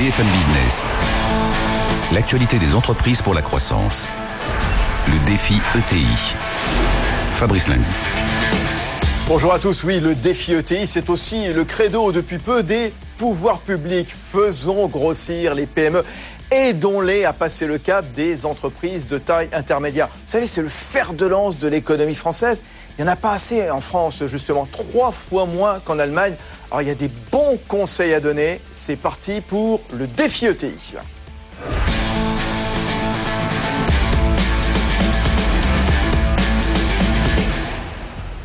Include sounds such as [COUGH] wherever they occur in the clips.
BFM Business. L'actualité des entreprises pour la croissance. Le défi ETI. Fabrice Lundi. Bonjour à tous. Oui, le défi ETI, c'est aussi le credo depuis peu des pouvoirs publics. Faisons grossir les PME. Aidons-les à passer le cap des entreprises de taille intermédiaire. Vous savez, c'est le fer de lance de l'économie française. Il n'y en a pas assez en France, justement, trois fois moins qu'en Allemagne. Alors, il y a des bons conseils à donner. C'est parti pour le défi ETI.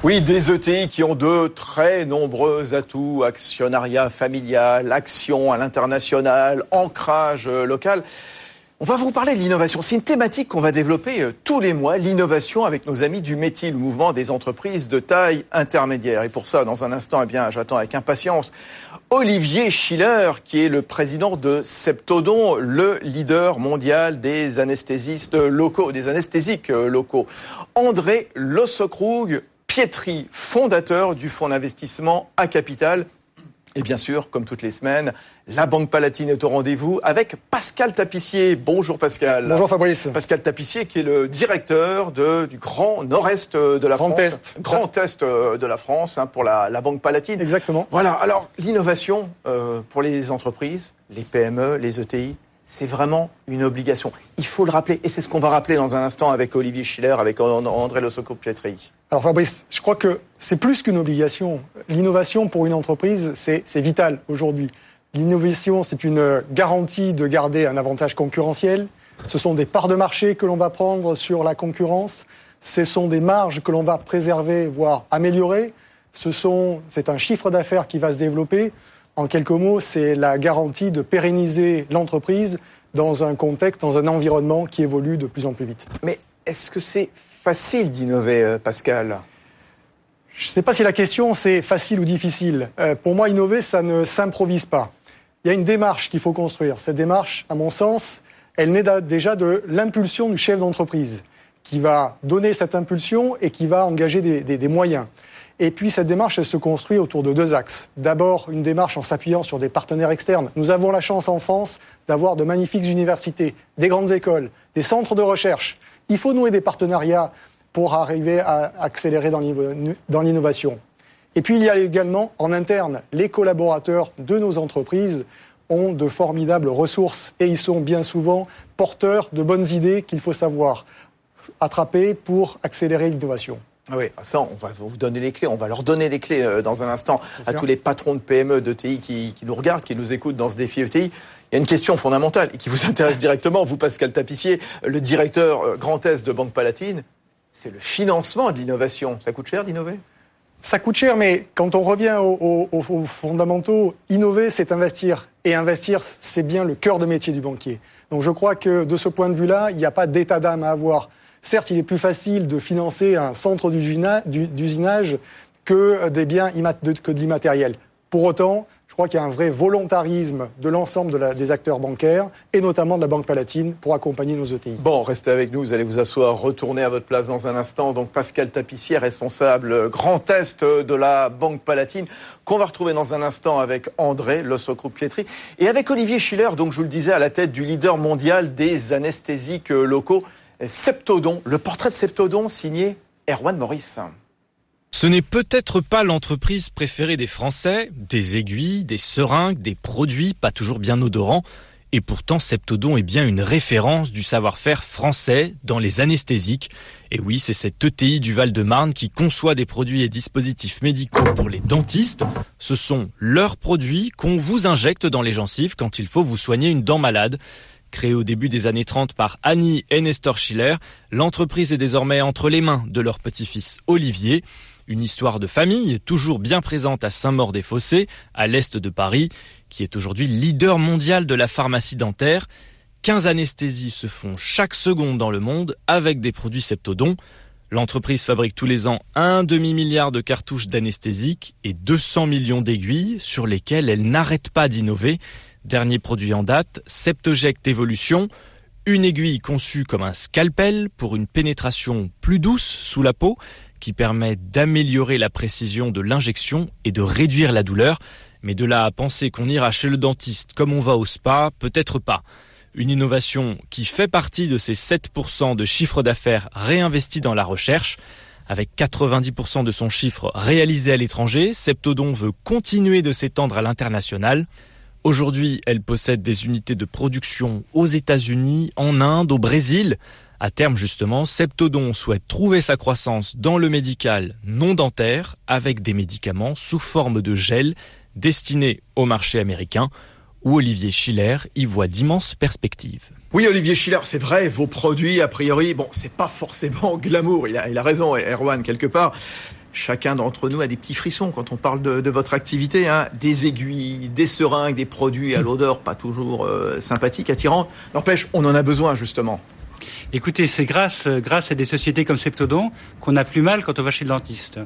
Oui, des ETI qui ont de très nombreux atouts, actionnariat familial, action à l'international, ancrage local. On va vous parler de l'innovation. C'est une thématique qu'on va développer euh, tous les mois, l'innovation avec nos amis du métier, le mouvement des entreprises de taille intermédiaire. Et pour ça, dans un instant, eh bien, j'attends avec impatience Olivier Schiller, qui est le président de Septodon, le leader mondial des anesthésistes locaux, des anesthésiques euh, locaux. André Lossokrug, Pietri, fondateur du fonds d'investissement à capital. Et bien sûr, comme toutes les semaines, la Banque Palatine est au rendez-vous avec Pascal Tapissier. Bonjour Pascal. Bonjour Fabrice. Pascal Tapissier qui est le directeur de, du Grand Nord-Est de la Grand France. Est. Grand Est euh, de la France hein, pour la, la, Banque Palatine. Exactement. Voilà, alors l'innovation euh, pour les entreprises, les PME, les ETI, c'est vraiment une obligation. Il faut le rappeler, et c'est ce qu'on va rappeler dans un instant avec Olivier Schiller, avec André Lossoco-Pietri. Alors Fabrice, je crois que c'est plus qu'une obligation. L'innovation pour une entreprise, c'est vital aujourd'hui. L'innovation, c'est une garantie de garder un avantage concurrentiel. Ce sont des parts de marché que l'on va prendre sur la concurrence. Ce sont des marges que l'on va préserver, voire améliorer. C'est un chiffre d'affaires qui va se développer. En quelques mots, c'est la garantie de pérenniser l'entreprise dans un contexte, dans un environnement qui évolue de plus en plus vite. Mais est-ce que c'est facile d'innover, Pascal? Je ne sais pas si la question c'est facile ou difficile. Euh, pour moi, innover, ça ne s'improvise pas. Il y a une démarche qu'il faut construire. Cette démarche, à mon sens, elle naît déjà de l'impulsion du chef d'entreprise, qui va donner cette impulsion et qui va engager des, des, des moyens. Et puis cette démarche, elle se construit autour de deux axes. D'abord, une démarche en s'appuyant sur des partenaires externes. Nous avons la chance en France d'avoir de magnifiques universités, des grandes écoles, des centres de recherche. Il faut nouer des partenariats pour arriver à accélérer dans l'innovation. Et puis il y a également en interne, les collaborateurs de nos entreprises ont de formidables ressources et ils sont bien souvent porteurs de bonnes idées qu'il faut savoir attraper pour accélérer l'innovation. Ah oui, ça, on va vous donner les clés. On va leur donner les clés euh, dans un instant à tous les patrons de PME, d'ETI qui, qui nous regardent, qui nous écoutent dans ce défi ETI. Il y a une question fondamentale et qui vous intéresse directement, vous Pascal Tapissier, le directeur euh, Grand Est de Banque Palatine. C'est le financement de l'innovation. Ça coûte cher d'innover? Ça coûte cher, mais quand on revient aux, aux, aux fondamentaux, innover, c'est investir. Et investir, c'est bien le cœur de métier du banquier. Donc je crois que de ce point de vue-là, il n'y a pas d'état d'âme à avoir. Certes, il est plus facile de financer un centre d'usinage que des biens que de l'immatériel. Pour autant, je crois qu'il y a un vrai volontarisme de l'ensemble de des acteurs bancaires et notamment de la Banque Palatine pour accompagner nos ETI. Bon, restez avec nous, vous allez vous asseoir, retourner à votre place dans un instant. Donc Pascal Tapissier, responsable Grand Est de la Banque Palatine, qu'on va retrouver dans un instant avec André Lossocroup-Pietri et avec Olivier Schiller, donc je vous le disais, à la tête du leader mondial des anesthésiques locaux. Septodon, le portrait de Septodon signé Erwan Maurice. Ce n'est peut-être pas l'entreprise préférée des Français, des aiguilles, des seringues, des produits pas toujours bien odorants, et pourtant Septodon est bien une référence du savoir-faire français dans les anesthésiques. Et oui, c'est cette ETI du Val-de-Marne qui conçoit des produits et dispositifs médicaux pour les dentistes. Ce sont leurs produits qu'on vous injecte dans les gencives quand il faut vous soigner une dent malade. Créée au début des années 30 par Annie et Nestor Schiller, l'entreprise est désormais entre les mains de leur petit-fils Olivier. Une histoire de famille toujours bien présente à Saint-Maur-des-Fossés, à l'est de Paris, qui est aujourd'hui leader mondial de la pharmacie dentaire. 15 anesthésies se font chaque seconde dans le monde avec des produits Septodon. L'entreprise fabrique tous les ans un demi-milliard de cartouches d'anesthésiques et 200 millions d'aiguilles sur lesquelles elle n'arrête pas d'innover. Dernier produit en date, Septoject Evolution, une aiguille conçue comme un scalpel pour une pénétration plus douce sous la peau qui permet d'améliorer la précision de l'injection et de réduire la douleur. Mais de là à penser qu'on ira chez le dentiste comme on va au spa, peut-être pas. Une innovation qui fait partie de ces 7% de chiffre d'affaires réinvestis dans la recherche. Avec 90% de son chiffre réalisé à l'étranger, Septodon veut continuer de s'étendre à l'international. Aujourd'hui, elle possède des unités de production aux États-Unis, en Inde, au Brésil. À terme, justement, Septodon souhaite trouver sa croissance dans le médical non dentaire avec des médicaments sous forme de gel destinés au marché américain où Olivier Schiller y voit d'immenses perspectives. Oui, Olivier Schiller, c'est vrai, vos produits, a priori, bon, c'est pas forcément [LAUGHS] glamour. Il a, il a raison, Erwan, quelque part. Chacun d'entre nous a des petits frissons quand on parle de, votre activité. Hein. Des aiguilles, des seringues, des produits à l'odeur pas toujours euh, sympathique, attirant. N'empêche, on en a besoin, justement. Écoutez, c'est grâce, grâce à des sociétés comme Septodon qu'on a plus mal quand on va chez le dentiste.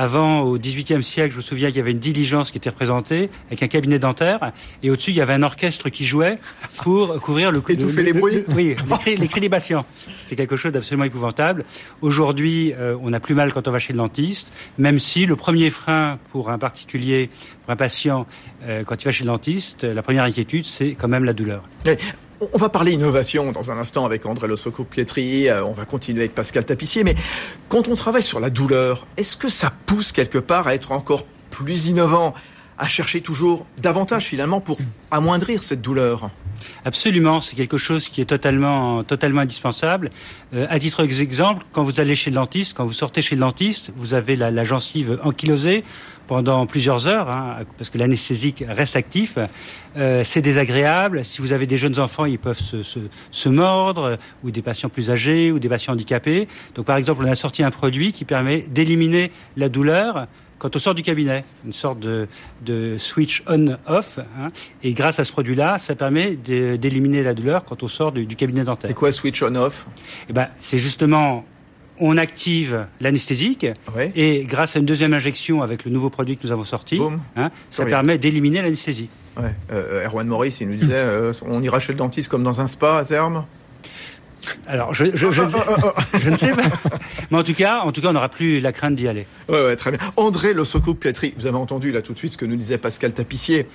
Avant, au XVIIIe siècle, je me souviens qu'il y avait une diligence qui était représentée avec un cabinet dentaire, et au-dessus, il y avait un orchestre qui jouait pour couvrir le, Étouffer les bruits. oui, les cris, les cris des patients. C'est quelque chose d'absolument épouvantable. Aujourd'hui, euh, on a plus mal quand on va chez le dentiste, même si le premier frein pour un particulier, pour un patient, euh, quand il va chez le dentiste, la première inquiétude, c'est quand même la douleur. On va parler innovation dans un instant avec André Lossocco Pietri, euh, on va continuer avec Pascal Tapissier, mais quand on travaille sur la douleur, est-ce que ça pousse quelque part à être encore plus innovant, à chercher toujours davantage finalement pour amoindrir cette douleur? Absolument, c'est quelque chose qui est totalement, totalement indispensable. Euh, à titre d'exemple, quand vous allez chez le dentiste, quand vous sortez chez le dentiste, vous avez la, gencive ankylosée pendant plusieurs heures, hein, parce que l'anesthésique reste actif. Euh, c'est désagréable. Si vous avez des jeunes enfants, ils peuvent se, se, se, mordre, ou des patients plus âgés, ou des patients handicapés. Donc, par exemple, on a sorti un produit qui permet d'éliminer la douleur quand on sort du cabinet, une sorte de, de switch on-off. Hein, et grâce à ce produit-là, ça permet d'éliminer la douleur quand on sort du, du cabinet dentaire. C'est quoi switch on-off Eh ben, c'est justement on active l'anesthésique ouais. et grâce à une deuxième injection avec le nouveau produit que nous avons sorti, hein, ça Oui. permet d'éliminer l'anesthésie. ouais. euh, Erwan Maurice, il nous disait, euh, on ira chez le dentiste comme dans un spa à terme? Alors, je, je, je, je ne sais pas. Mais en tout cas, en tout cas, on n'aura plus la crainte d'y aller. Ouais, ouais, très bien. André Lossocco Pietri, vous avez entendu là tout de suite ce que nous disait Pascal Tapissier,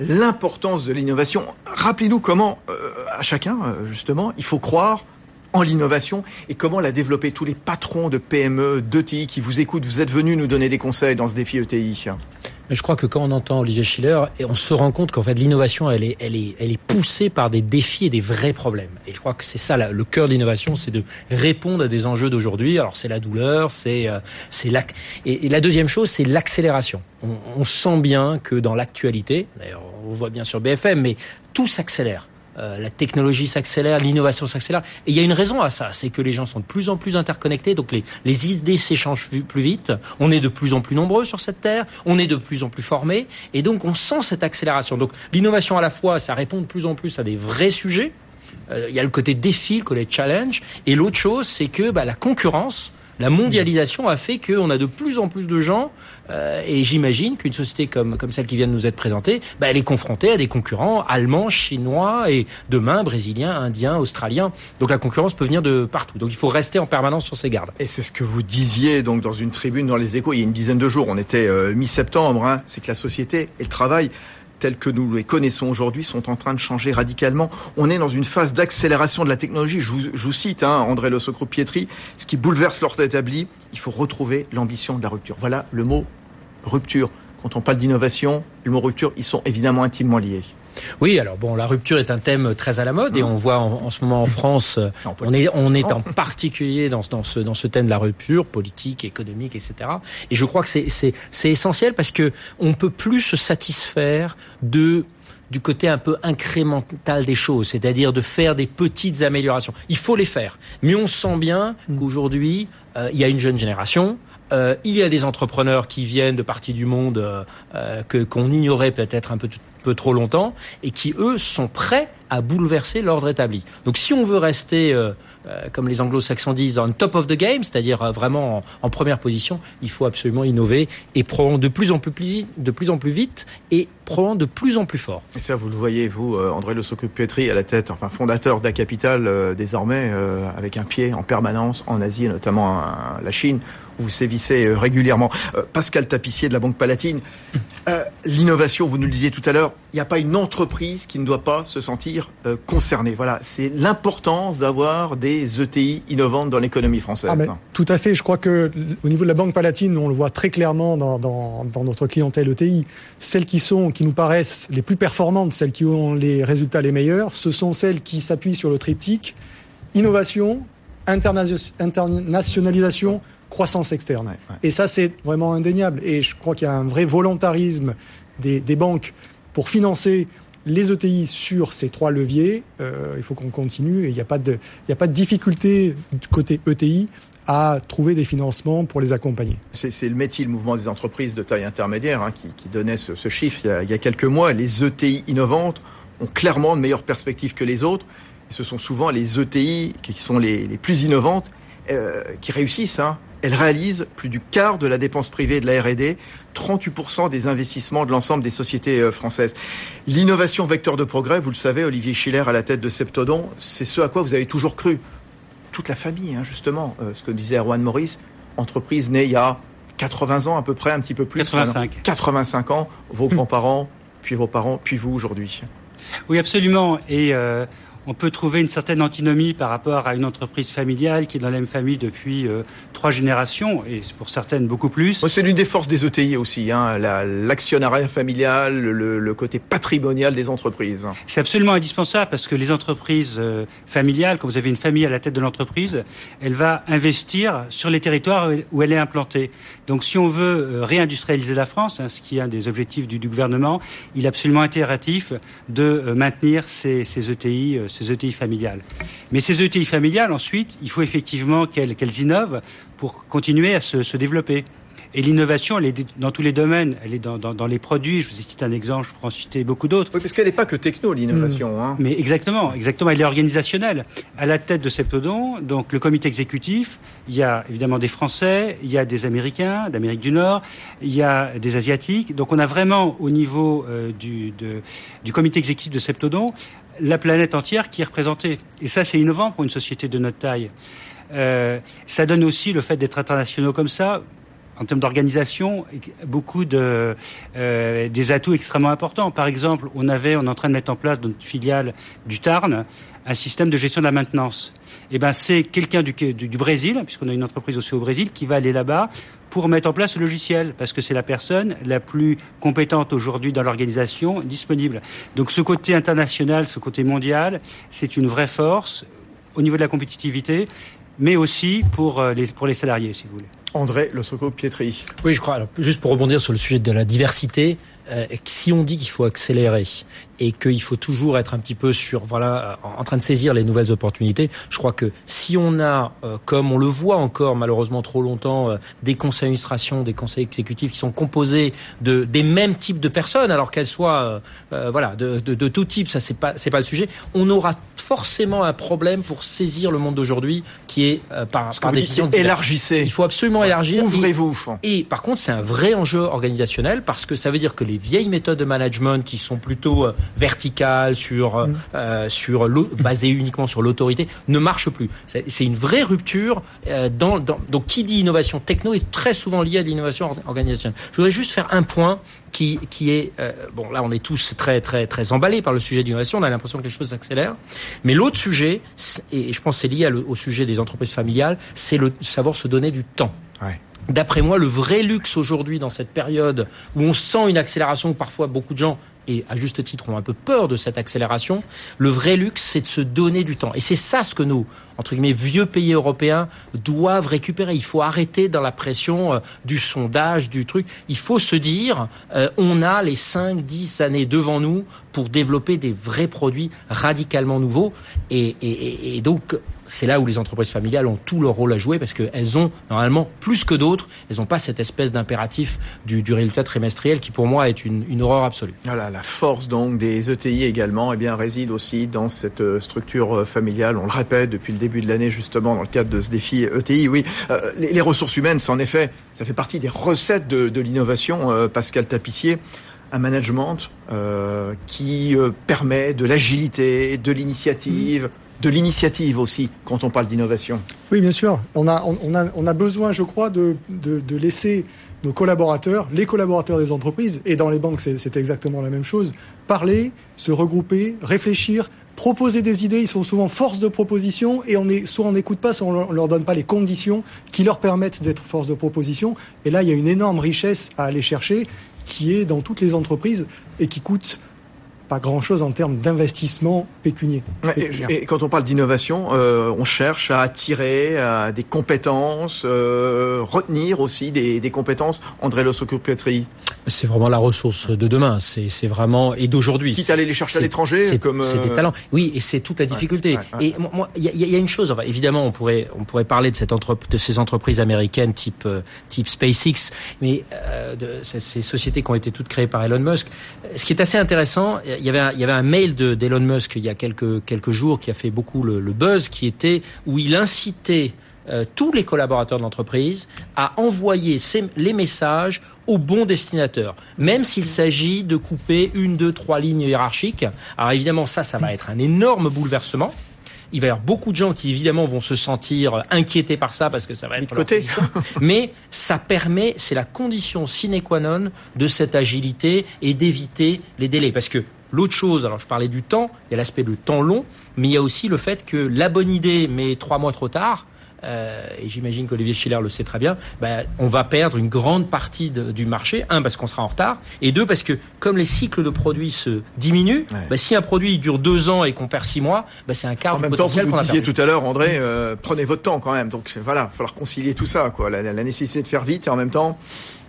l'importance de l'innovation. Rappelez-nous comment, euh, à chacun, euh, justement, il faut croire en l'innovation et comment la développer. Tous les patrons de PME, d'ETI qui vous écoutent, vous êtes venus nous donner des conseils dans ce défi ETI. Je crois que quand on entend Olivier Schiller, on se rend compte qu'en fait l'innovation, elle est, elle est, elle est poussée par des défis et des vrais problèmes. Et je crois que c'est ça le cœur de l'innovation, c'est de répondre à des enjeux d'aujourd'hui. Alors c'est la douleur, c'est, euh, c'est l'ac- et, la deuxième chose, c'est l'accélération. On, on sent bien que dans l'actualité, d'ailleurs on voit bien sur BFM, mais tout s'accélère. Euh, la technologie s'accélère, l'innovation s'accélère. Et il y a une raison à ça, c'est que les gens sont de plus en plus interconnectés, donc les, les idées s'échangent plus vite, on est de plus en plus nombreux sur cette terre, on est de plus en plus formés, et donc on sent cette accélération. Donc l'innovation à la fois, ça répond de plus en plus à des vrais sujets, Euh, il y a le côté défi, le côté challenge, et l'autre chose, c'est que bah, la concurrence, la mondialisation a fait qu'on a de plus en plus de gens, euh, et j'imagine qu'une société comme, comme celle qui vient de nous être présentée, bah, elle est confrontée à des concurrents allemands, chinois, et demain brésiliens, indiens, australiens. Donc la concurrence peut venir de partout. Donc il faut rester en permanence sur ses gardes. Et c'est ce que vous disiez donc dans une tribune dans les échos il y a une dizaine de jours. On était euh, mi-septembre. Hein, c'est que la société et le travail tels que nous les connaissons aujourd'hui sont en train de changer radicalement. On est dans une phase d'accélération de la technologie. Je vous, je vous cite hein, André Le Socro Pietri. Ce qui bouleverse l'ordre établi, il faut retrouver l'ambition de la rupture. Voilà le mot rupture. Quand on parle d'innovation, le mot rupture, ils sont évidemment intimement liés. Oui, alors bon, la rupture est un thème très à la mode et on voit en, en ce moment en France, euh, Non, on est on est en particulier dans, ce- dans ce dans ce thème de la rupture politique, économique, etc. Et je crois que c'est essentiel parce que on peut plus se satisfaire de du côté un peu incrémental des choses, c'est-à-dire de faire des petites améliorations. Il faut les faire, mais on sent bien qu'aujourd'hui euh, il y a une jeune génération. Euh, il y a des entrepreneurs qui viennent de parties du monde euh, euh, qu'on ignorait peut-être un peu, trop longtemps et qui eux sont prêts à bouleverser l'ordre établi. Donc si on veut rester, comme les anglo-saxons disent, on top of the game, c'est-à-dire vraiment en, première position, il faut absolument innover et probablement de plus en plus, vite et probablement de plus en plus fort. Et ça, vous le voyez, vous, André Le Socro Pietri, à la tête, enfin fondateur d'Acapital, désormais, avec un pied en permanence en Asie, et notamment un- la Chine. Vous sévissez euh, régulièrement. Euh, Pascal Tapissier de la Banque Palatine, euh, l'innovation, vous nous le disiez tout à l'heure, il n'y a pas une entreprise qui ne doit pas se sentir concernée. Voilà, c'est l'importance d'avoir des ETI innovantes dans l'économie française. Ah tout à fait. Je crois que au niveau de la Banque Palatine, on le voit très clairement dans, dans, notre clientèle ETI. Celles qui sont, qui nous paraissent les plus performantes, celles qui ont les résultats les meilleurs, ce sont celles qui s'appuient sur le triptyque innovation, internationalisation, croissance externe. Et ça, c'est vraiment indéniable. Et je crois qu'il y a un vrai volontarisme des, banques pour financer les ETI sur ces trois leviers. Euh, il faut qu'on continue et il n'y a, pas de, a pas de difficulté du côté ETI à trouver des financements pour les accompagner. C'est le métier, le mouvement des entreprises de taille intermédiaire, hein, qui, donnait ce, chiffre il y, a, il y, a, quelques mois. Les ETI innovantes ont clairement de meilleures perspectives que les autres. Et ce sont souvent les ETI qui sont les, les plus innovantes euh, qui réussissent. Hein. Elles réalisent plus du quart de la dépense privée de la R&D, 38% des investissements de l'ensemble des sociétés euh, françaises. L'innovation vecteur de progrès, vous le savez, Olivier Schiller à la tête de Septodon, c'est ce à quoi vous avez toujours cru. Toute la famille, hein, justement, euh, ce que disait Erwan Maurice, entreprise née il y a 80 ans à peu près, un petit peu plus. 85. 85 ans, vos [LAUGHS] grands-parents, puis vos parents, puis vous aujourd'hui. Oui, absolument. Et on peut trouver une certaine antinomie par rapport à une entreprise familiale qui est dans la même famille depuis euh, trois générations, et pour certaines beaucoup plus. C'est l'une des forces des ETI aussi, hein, l'actionnariat familial, le, côté patrimonial des entreprises. C'est absolument indispensable parce que les entreprises euh, familiales, quand vous avez une famille à la tête de l'entreprise, elle va investir sur les territoires où elle est implantée. Donc si on veut euh, réindustrialiser la France, hein, ce qui est un des objectifs du, gouvernement, il est absolument impératif de maintenir ces, ETI, ces ETI familiales. Mais ces ETI familiales, ensuite, il faut effectivement qu'elles innovent pour continuer à se développer. Et l'innovation, elle est dans tous les domaines. Elle est dans, dans, dans, les produits. Je vous ai cité un exemple, je pourrais en citer beaucoup d'autres. Oui, parce qu'elle n'est pas que techno, l'innovation. Hmm. Hein. Mais exactement, exactement. Elle est organisationnelle. À la tête de Septodon, donc le comité exécutif, il y a évidemment des Français, il y a des Américains, d'Amérique du Nord, il y a des Asiatiques. Donc on a vraiment au niveau euh, du, de, du comité exécutif de Septodon la planète entière qui est représentée. Et ça, c'est innovant pour une société de notre taille. Euh, ça donne aussi le fait d'être internationaux comme ça en termes d'organisation, beaucoup de euh, des atouts extrêmement importants. Par exemple, on avait, on est en train de mettre en place dans notre filiale du Tarn un système de gestion de la maintenance. Et eh ben, c'est quelqu'un du, du, du, Brésil, puisqu'on a une entreprise aussi au Brésil, qui va aller là-bas pour mettre en place ce logiciel, parce que c'est la personne la plus compétente aujourd'hui dans l'organisation disponible. Donc, ce côté international, ce côté mondial, c'est une vraie force au niveau de la compétitivité, mais aussi pour euh, les, pour les salariés, si vous voulez. André Le Pietri. Oui, je crois. Alors, juste pour rebondir sur le sujet de la diversité, euh, si on dit qu'il faut accélérer et qu'il faut toujours être un petit peu sur voilà en train de saisir les nouvelles opportunités, je crois que si on a, euh, comme on le voit encore malheureusement trop longtemps, euh, des conseils d'administration, des conseils exécutifs qui sont composés de des mêmes types de personnes, alors qu'elles soient voilà de, de, de, tout type, ça c'est pas c'est pas le sujet, on aura forcément un problème pour saisir le monde d'aujourd'hui qui est par, par définition élargissez. Il faut absolument élargir. Ouvrez-vous. Et, et par contre, c'est un vrai enjeu organisationnel parce que ça veut dire que les vieilles méthodes de management qui sont plutôt euh, verticales, sur, euh, mm. euh sur [COUGHS] basées uniquement sur l'autorité, ne marchent plus. C'est une vraie rupture. Dans, dans, donc, qui dit innovation techno est très souvent lié à l'innovation organisationnelle. Je voudrais juste faire un point qui, qui est bon là on est tous très très très emballés par le sujet d'innovation on a l'impression que les choses s'accélèrent mais l'autre sujet et je pense c'est lié au sujet des entreprises familiales c'est le savoir se donner du temps D'après moi, le vrai luxe aujourd'hui dans cette période où on sent une accélération, parfois beaucoup de gens et à juste titre ont un peu peur de cette accélération, le vrai luxe, c'est de se donner du temps. Et c'est ça ce que nos, entre guillemets, vieux pays européens doivent récupérer. Il faut arrêter dans la pression euh, du sondage, du truc. Il faut se dire, euh, on a les 5, 10 années devant nous pour développer des vrais produits radicalement nouveaux. Et, donc, c'est là où les entreprises familiales ont tout leur rôle à jouer parce qu'elles ont normalement plus que d'autres, elles n'ont pas cette espèce d'impératif du, résultat trimestriel qui pour moi est une, horreur absolue. La force donc des ETI également eh réside aussi dans cette euh, structure euh, familiale. On le répète depuis le début de l'année justement dans le cadre de ce défi ETI. Oui, euh, les, ressources humaines, c'est en effet, ça fait partie des recettes de, l'innovation. Pascal Tapissier, un management euh, qui permet de l'agilité, de l'initiative. de l'initiative aussi quand on parle d'innovation. Oui, bien sûr. On a, on, a, on a besoin, je crois, de, de, laisser nos collaborateurs, les collaborateurs des entreprises, et dans les banques c'est exactement la même chose, parler, se regrouper, réfléchir, proposer des idées. Ils sont souvent force de proposition et on est, soit on n'écoute pas, soit on leur donne pas les conditions qui leur permettent d'être force de proposition. Et là, il y a une énorme richesse à aller chercher qui est dans toutes les entreprises et qui coûte pas grand-chose en termes d'investissement pécunier. Et, quand on parle d'innovation, euh, on cherche à attirer des compétences, euh, retenir aussi des, des compétences. André Lossocopetri C'est vraiment la ressource de demain. C'est vraiment et d'aujourd'hui. Quitte à aller les chercher à l'étranger, comme c'est des euh, talents. Oui, et c'est toute la difficulté. et moi, il y, a une chose. Enfin, évidemment, on pourrait on pourrait parler de cette entre, de ces entreprises américaines type type SpaceX, mais de ces sociétés qui ont été toutes créées par Elon Musk. Ce qui est assez intéressant il y avait un, il y avait un mail d'Elon Musk il y a quelques quelques jours qui a fait beaucoup le, buzz, qui était où il incitait euh, tous les collaborateurs de l'entreprise à envoyer les messages au bon destinateur, même s'il s'agit de couper une, deux, trois lignes hiérarchiques. Alors évidemment, ça, ça va être un énorme bouleversement. Il va y avoir beaucoup de gens qui évidemment vont se sentir inquiétés par ça parce que ça va être de côté. [LAUGHS] Mais ça permet, c'est la condition sine qua non de cette agilité et d'éviter les délais. Parce que L'autre chose, alors je parlais du temps, il y a l'aspect de temps long, mais il y a aussi le fait que la bonne idée, mais trois mois trop tard, euh, et j'imagine qu'Olivier Schiller le sait très bien, ben, on va perdre une grande partie du marché. Un, parce qu'on sera en retard, et deux, parce que comme les cycles de produits se diminuent, ben, si un produit dure deux ans et qu'on perd six mois, ben, c'est un quart en même temps, vous, vous disiez tout à l'heure, André, euh, prenez votre temps quand même. Donc voilà, il va falloir concilier tout ça, quoi, la nécessité de faire vite et en même temps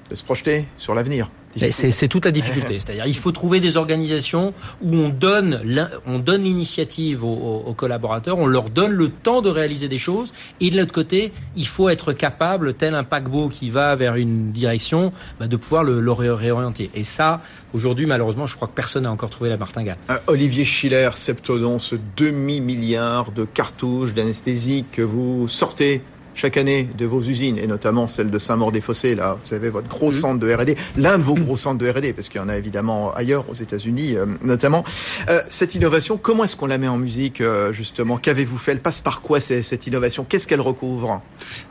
de se projeter sur l'avenir. C'est toute la difficulté. [LAUGHS] C'est-à-dire, il faut trouver des organisations où on donne, on donne l'initiative aux, collaborateurs, on leur donne le temps de réaliser des choses, et de l'autre côté, il faut être capable, tel un paquebot qui va vers une direction, bah, de pouvoir le, réorienter. Et ça, aujourd'hui, malheureusement, je crois que personne n'a encore trouvé la martingale. Euh, Olivier Schiller, Septodon, ce demi-milliard de cartouches d'anesthésie que vous sortez chaque année de vos usines, et notamment celle de Saint-Maur-des-Fossés, là, vous avez votre gros centre de R&D, l'un de vos gros centres de R&D, parce qu'il y en a évidemment ailleurs, aux États-Unis euh, notamment. Euh, cette innovation, comment est-ce qu'on la met en musique, euh, justement? Qu'avez-vous fait? Elle passe par quoi cette innovation? Qu'est-ce qu'elle recouvre?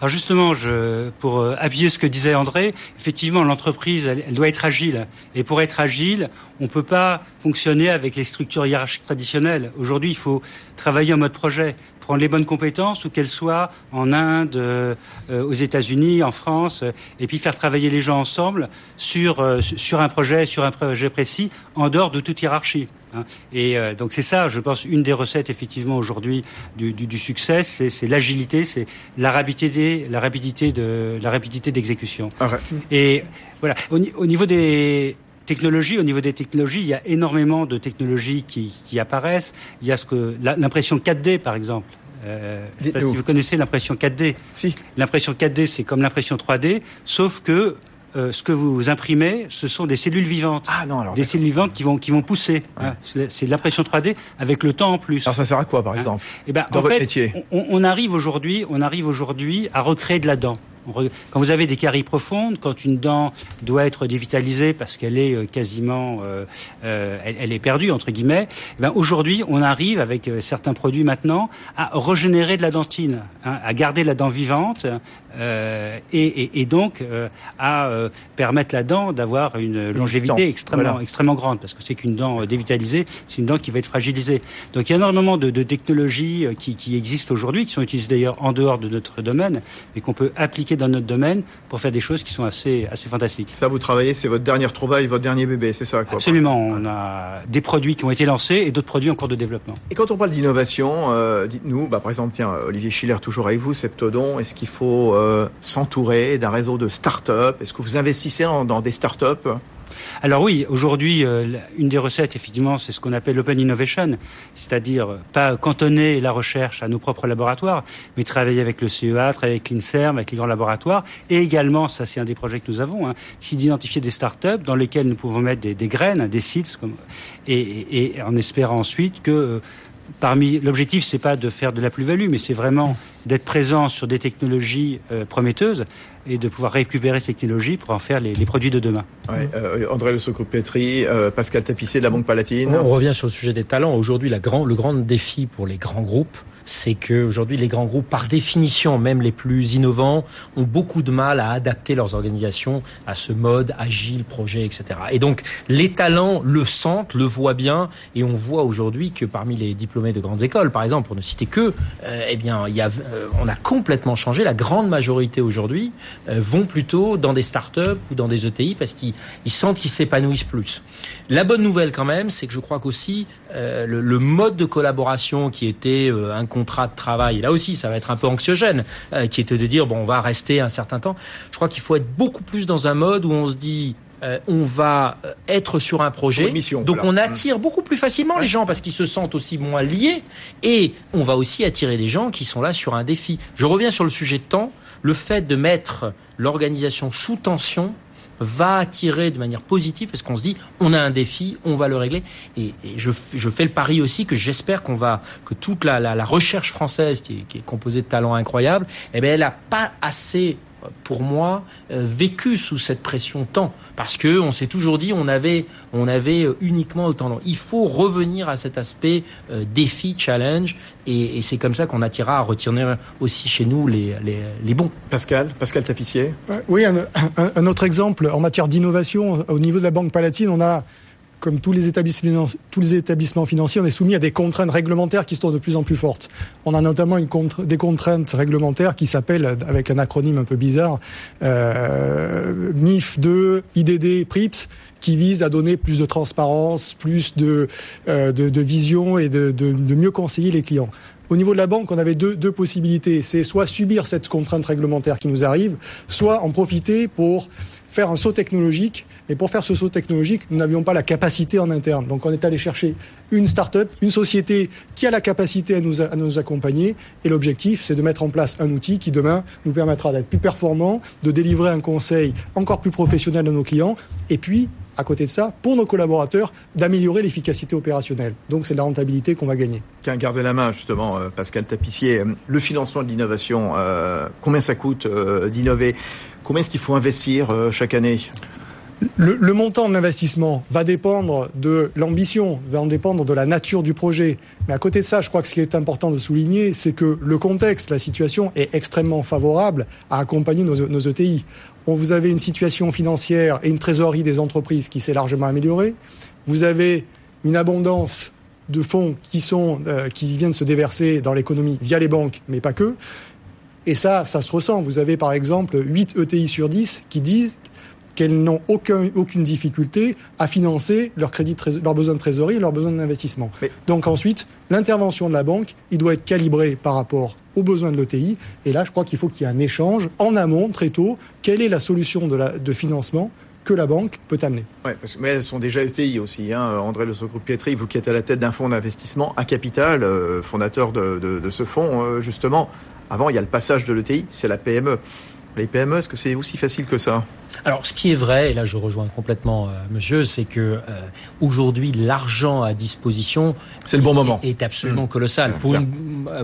Alors justement, je, pour appuyer ce que disait André, effectivement, l'entreprise, elle, elle doit être agile. Et pour être agile, on ne peut pas fonctionner avec les structures hiérarchiques traditionnelles. Aujourd'hui, il faut travailler en mode projet prendre les bonnes compétences, ou qu'elles soient en Inde, euh, aux États-Unis, en France, et puis faire travailler les gens ensemble sur, euh, sur un projet, sur un projet précis, en dehors de toute hiérarchie. Hein. Et euh, donc c'est ça, je pense, une des recettes effectivement aujourd'hui du, du, du, succès, c'est l'agilité, c'est la rapidité, la rapidité de la rapidité d'exécution. Ah et voilà, au, au niveau des technologies, au niveau des technologies, il y a énormément de technologies qui, qui apparaissent. Il y a ce que l'impression 4D, par exemple. Euh, si vous connaissez l'impression 4D. Si. L'impression 4D, c'est comme l'impression 3D, sauf que euh, ce que vous imprimez, ce sont des cellules vivantes. Ah non, alors des cellules vivantes qui vont qui vont pousser. Hein. C'est de l'impression 3D avec le temps en plus. Alors ça sert à quoi, par hein. exemple Eh ben, Dans en votre fait, métier? on, on arrive aujourd'hui, on arrive aujourd'hui à recréer de la dent. Quand vous avez des caries profondes, quand une dent doit être dévitalisée parce qu'elle est euh, quasiment, euh, euh, elle, est perdue entre guillemets, eh ben aujourd'hui on arrive avec certains produits maintenant à régénérer de la dentine, hein, à garder la dent vivante et, donc à permettre la dent d'avoir une longévité extrêmement extrêmement grande parce que c'est qu'une dent dévitalisée, c'est une dent qui va être fragilisée. Donc il y a énormément de, technologies qui, qui existent aujourd'hui, qui sont utilisées d'ailleurs en dehors de notre domaine, et qu'on peut appliquer dans notre domaine pour faire des choses qui sont assez, assez fantastiques. Ça, vous travaillez, c'est votre dernière trouvaille, votre dernier bébé, c'est ça quoi, Absolument. On a des produits qui ont été lancés et d'autres produits en cours de développement. Et quand on parle d'innovation, euh, dites-nous, bah, par exemple, tiens, Olivier Schiller, toujours avec vous, Septodon, est-ce qu'il faut euh, s'entourer d'un réseau de start-up? Est-ce que vous investissez dans, dans des start-up? Alors oui, aujourd'hui, euh, une des recettes, effectivement, c'est ce qu'on appelle l'open innovation, c'est-à-dire euh, pas cantonner la recherche à nos propres laboratoires, mais travailler avec le CEA, travailler avec l'INSERM, avec les grands laboratoires, et également, ça c'est un des projets que nous avons, hein, c'est d'identifier des start-up dans lesquelles nous pouvons mettre des, graines, des sites, et, en espérant ensuite que parmi l'objectif, c'est pas de faire de la plus-value, mais c'est vraiment d'être présent sur des technologies euh, prometteuses et de pouvoir récupérer ces technologies pour en faire les, produits de demain. Ouais, euh, André Le Socro-Petri, euh, Pascal Tapissier de la Banque Palatine. On revient sur le sujet des talents. Aujourd'hui, grand, le grand défi pour les grands groupes, c'est que aujourd'hui les grands groupes, par définition, même les plus innovants, ont beaucoup de mal à adapter leurs organisations à ce mode agile, projet, etc. Et donc les talents le sentent, le voient bien, et on voit aujourd'hui que parmi les diplômés de grandes écoles, par exemple, pour ne citer que, euh, eh bien, il y a, euh, on a complètement changé. La grande majorité aujourd'hui euh, vont plutôt dans des startups ou dans des ETI parce qu'ils sentent qu'ils s'épanouissent plus. La bonne nouvelle quand même, c'est que je crois qu'aussi le, le, mode de collaboration qui était un contrat de travail, et là aussi ça va être un peu anxiogène, euh, qui était de dire bon on va rester un certain temps. Je crois qu'il faut être beaucoup plus dans un mode où on se dit euh, on va euh, être sur un projet, donc on attire beaucoup plus facilement les gens parce qu'ils se sentent aussi moins liés, et on va aussi attirer des gens qui sont là sur un défi. Je reviens sur le sujet de temps, le fait de mettre l'organisation sous tension va attirer de manière positive parce qu'on se dit on a un défi, on va le régler. Et, je, je, fais le pari aussi que j'espère qu'on va que toute la, la, recherche française qui est, composée de talents incroyables, eh bien elle a pas assez pour moi, euh, vécu sous cette pression tant parce que on s'est toujours dit on avait on avait euh, uniquement autant. Il faut revenir à cet aspect euh, défi, challenge, et, c'est comme ça qu'on attirera à retirer aussi chez nous les, les, bons. Pascal, Pascal Tapissier. oui, un, un, autre exemple en matière d'innovation au niveau de la Banque Palatine, on a comme tous les établissements, financiers, on est soumis à des contraintes réglementaires qui sont de plus en plus fortes. On a notamment des contraintes réglementaires qui s'appellent, avec un acronyme un peu bizarre, euh, MIF 2, IDD, PRIPS, qui visent à donner plus de transparence, plus de, euh, vision et de mieux conseiller les clients. Au niveau de la banque, on avait deux, possibilités. C'est soit subir cette contrainte réglementaire qui nous arrive, soit en profiter pour faire un saut technologique. Mais pour faire ce saut technologique, nous n'avions pas la capacité en interne. Donc on est allé chercher une start-up, une société qui a la capacité à nous, à nous accompagner. Et l'objectif, c'est de mettre en place un outil qui demain nous permettra d'être plus performants, de délivrer un conseil encore plus professionnel à nos clients. Et puis, à côté de ça, pour nos collaborateurs, d'améliorer l'efficacité opérationnelle. Donc c'est la rentabilité qu'on va gagner. Qu'un garder la main, justement, euh, Pascal Tapissier. Le financement de l'innovation, euh, combien ça coûte euh, d'innover? Combien est-ce qu'il faut investir euh, chaque année? Le, montant de l'investissement va dépendre de l'ambition, va en dépendre de la nature du projet. Mais à côté de ça, je crois que ce qui est important de souligner, c'est que le contexte, la situation est extrêmement favorable à accompagner nos, ETI. vous avez une situation financière et une trésorerie des entreprises qui s'est largement améliorée. Vous avez une abondance de fonds qui sont euh, qui viennent se déverser dans l'économie via les banques, mais pas que. Et ça, ça se ressent. Vous avez par exemple 8 ETI sur 10 qui disent qu'elles n'ont aucun, aucune difficulté à financer leurs crédits, leurs besoins de trésorerie et leurs besoins d'investissement. Donc ensuite, l'intervention de la banque, il doit être calibré par rapport aux besoins de l'ETI. Et là, je crois qu'il faut qu'il y ait un échange en amont, très tôt. Quelle est la solution de, la, de financement que la banque peut amener. Ouais, parce que, mais elles sont déjà ETI aussi. Hein. André Le Socro Pietri, vous qui êtes à la tête d'un fonds d'investissement à capital, euh, fondateur de, de, de, ce fonds, euh, justement, avant, il y a le passage de l'ETI, c'est la PME. Les PME, est-ce que c'est aussi facile que ça? Alors, ce qui est vrai, et là je rejoins complètement euh, Monsieur, c'est que euh, aujourd'hui l'argent à disposition c'est le bon moment est, absolument mmh. colossal. Pour une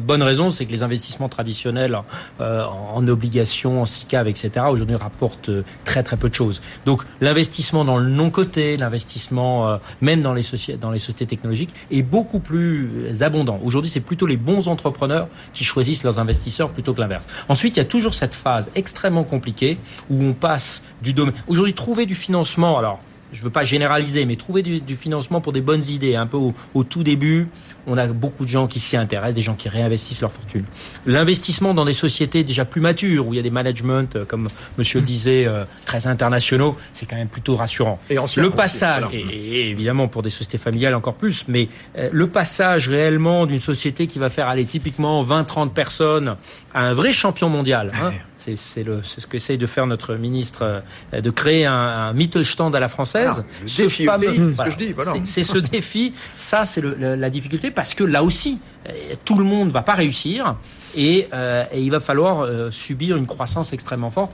bonne raison, c'est que les investissements traditionnels euh, en obligations, en SICAV, etc. aujourd'hui rapportent très très peu de choses. Donc l'investissement dans le non coté, l'investissement même dans les dans les sociétés technologiques est beaucoup plus abondant. Aujourd'hui, c'est plutôt les bons entrepreneurs qui choisissent leurs investisseurs plutôt que l'inverse. Ensuite, il y a toujours cette phase extrêmement compliquée où on passe du domaine. Aujourd'hui, trouver du financement, alors je ne veux pas généraliser, mais trouver du, financement pour des bonnes idées, un peu au, tout début, on a beaucoup de gens qui s'y intéressent, des gens qui réinvestissent leur fortune. L'investissement dans des sociétés déjà plus matures, où il y a des managements, euh, comme monsieur le disait, euh, très internationaux, c'est quand même plutôt rassurant. Et le passage, et, évidemment pour des sociétés familiales encore plus, mais euh, le passage réellement d'une société qui va faire aller typiquement 20-30 personnes à un vrai champion mondial, hein, c'est ce qu'essaye de faire notre ministre, de créer un, un Mittelstand à la française. c'est ce, que je dis, voilà. C'est ce défi, ça c'est la difficulté parce que là aussi, euh, tout le monde va pas réussir et, euh, et il va falloir euh, subir une croissance extrêmement forte.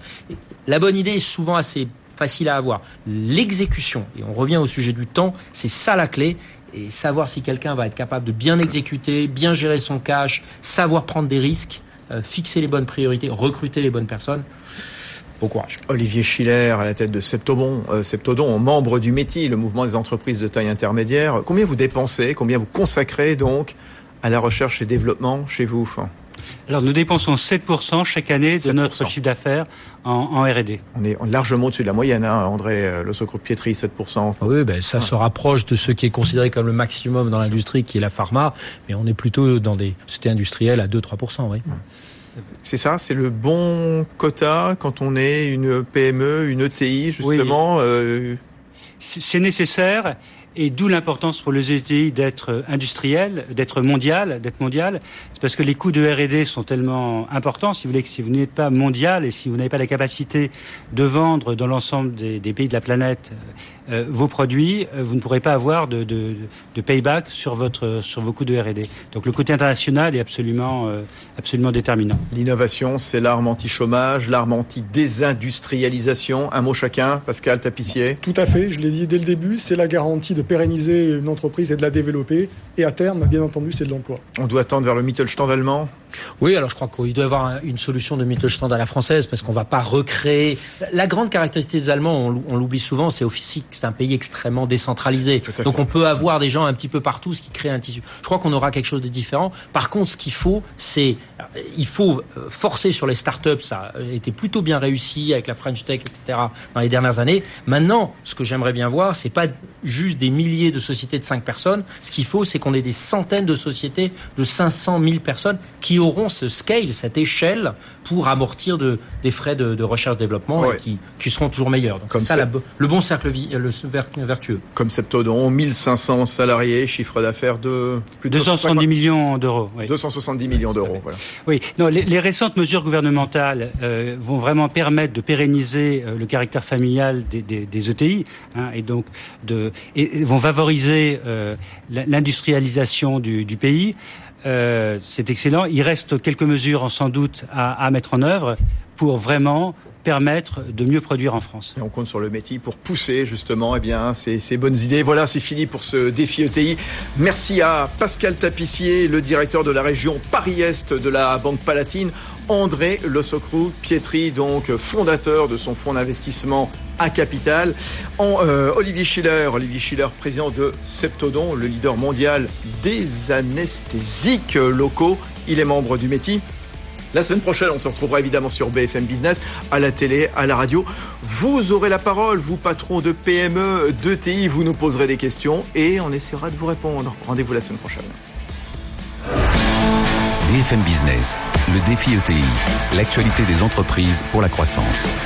La bonne idée est souvent assez facile à avoir. L'exécution, et on revient au sujet du temps, c'est ça la clé et savoir si quelqu'un va être capable de bien exécuter, bien gérer son cash, savoir prendre des risques, euh, fixer les bonnes priorités, recruter les bonnes personnes. Bon courage. Olivier Schiller à la tête de Septodon, euh, Septodon, membre du METI, le mouvement des entreprises de taille intermédiaire. Combien vous dépensez, combien vous consacrez donc à la recherche et développement chez vous alors nous dépensons 7% chaque année de notre chiffre d'affaires en, en R&D. On est largement au-dessus de la moyenne, hein, André Le Socro Pietri, 7%. Oui, ben, ça se rapproche de ce qui est considéré comme le maximum dans l'industrie, qui est la pharma, mais on est plutôt dans des sociétés industrielles à 2-3%. Oui. C'est ça, c'est le bon quota quand on est une PME, une ETI, justement. Oui. Euh... C'est nécessaire et d'où l'importance pour les ETI d'être industriel, d'être mondial, d'être mondial. C'est parce que les coûts de R&D sont tellement importants. Si vous voulez que si vous n'êtes pas mondial et si vous n'avez pas la capacité de vendre dans l'ensemble des, pays de la planète euh, vos produits, euh, vous ne pourrez pas avoir de, de, de, payback sur votre sur vos coûts de R&D. Donc le côté international est absolument euh, absolument déterminant. L'innovation, c'est l'arme anti-chômage, l'arme anti-désindustrialisation. Un mot chacun, Pascal Tapissier. Tout à fait. Je l'ai dit dès le début, c'est la garantie de pérenniser une entreprise et de la développer. Et à terme, bien entendu, c'est de l'emploi. On doit tendre vers le Mittelstand allemand oui, alors je crois qu'il doit y avoir une solution de Mittelstand à la française parce qu'on ne va pas recréer. La grande caractéristique des Allemands, on l'oublie souvent, c'est aussi que c'est un pays extrêmement décentralisé. Donc on peut avoir des gens un petit peu partout, ce qui crée un tissu. Je crois qu'on aura quelque chose de différent. Par contre, ce qu'il faut, c'est il faut euh, forcer sur les startups. Ça a été plutôt bien réussi avec la French Tech, etc. dans les dernières années. Maintenant, ce que j'aimerais bien voir, c'est pas juste des milliers de sociétés de 5 personnes. Ce qu'il faut, c'est qu'on ait des centaines de sociétés de 500 000 personnes qui auront ce scale, cette échelle pour amortir de, des frais de, de recherche-développement ouais. qui, qui, seront toujours meilleurs. Donc Comme ça, la, le bon cercle le, vertueux. Comme Septodon, 1500 salariés, chiffre d'affaires de plus de 270 millions d'euros. Oui. 270 millions d'euros, voilà. Oui, non, les, les, récentes mesures gouvernementales euh, vont vraiment permettre de pérenniser euh, le caractère familial des, des, des ETI hein, et donc de et vont favoriser euh, l'industrialisation du, du pays. Euh, c'est excellent. Il reste quelques mesures sans doute à, à mettre en œuvre pour vraiment permettre de mieux produire en France. On compte sur le métier pour pousser justement eh bien, ces, ces bonnes idées. Voilà, c'est fini pour ce défi ETI. Merci à Pascal Tapissier, le directeur de la région Paris-Est de la Banque Palatine, André Le Socrou Pietri, donc fondateur de son fonds d'investissement à capital, en, euh, Olivier Schiller, Olivier Schiller, président de Septodon, le leader mondial des anesthésiques locaux. Il est membre du métier. La semaine prochaine, on se retrouvera évidemment sur BFM Business, à la télé, à la radio. Vous aurez la parole, vous patrons de PME, d'ETI, vous nous poserez des questions et on essaiera de vous répondre. Rendez-vous la semaine prochaine. BFM Business, le défi ETI, l'actualité des entreprises pour la croissance.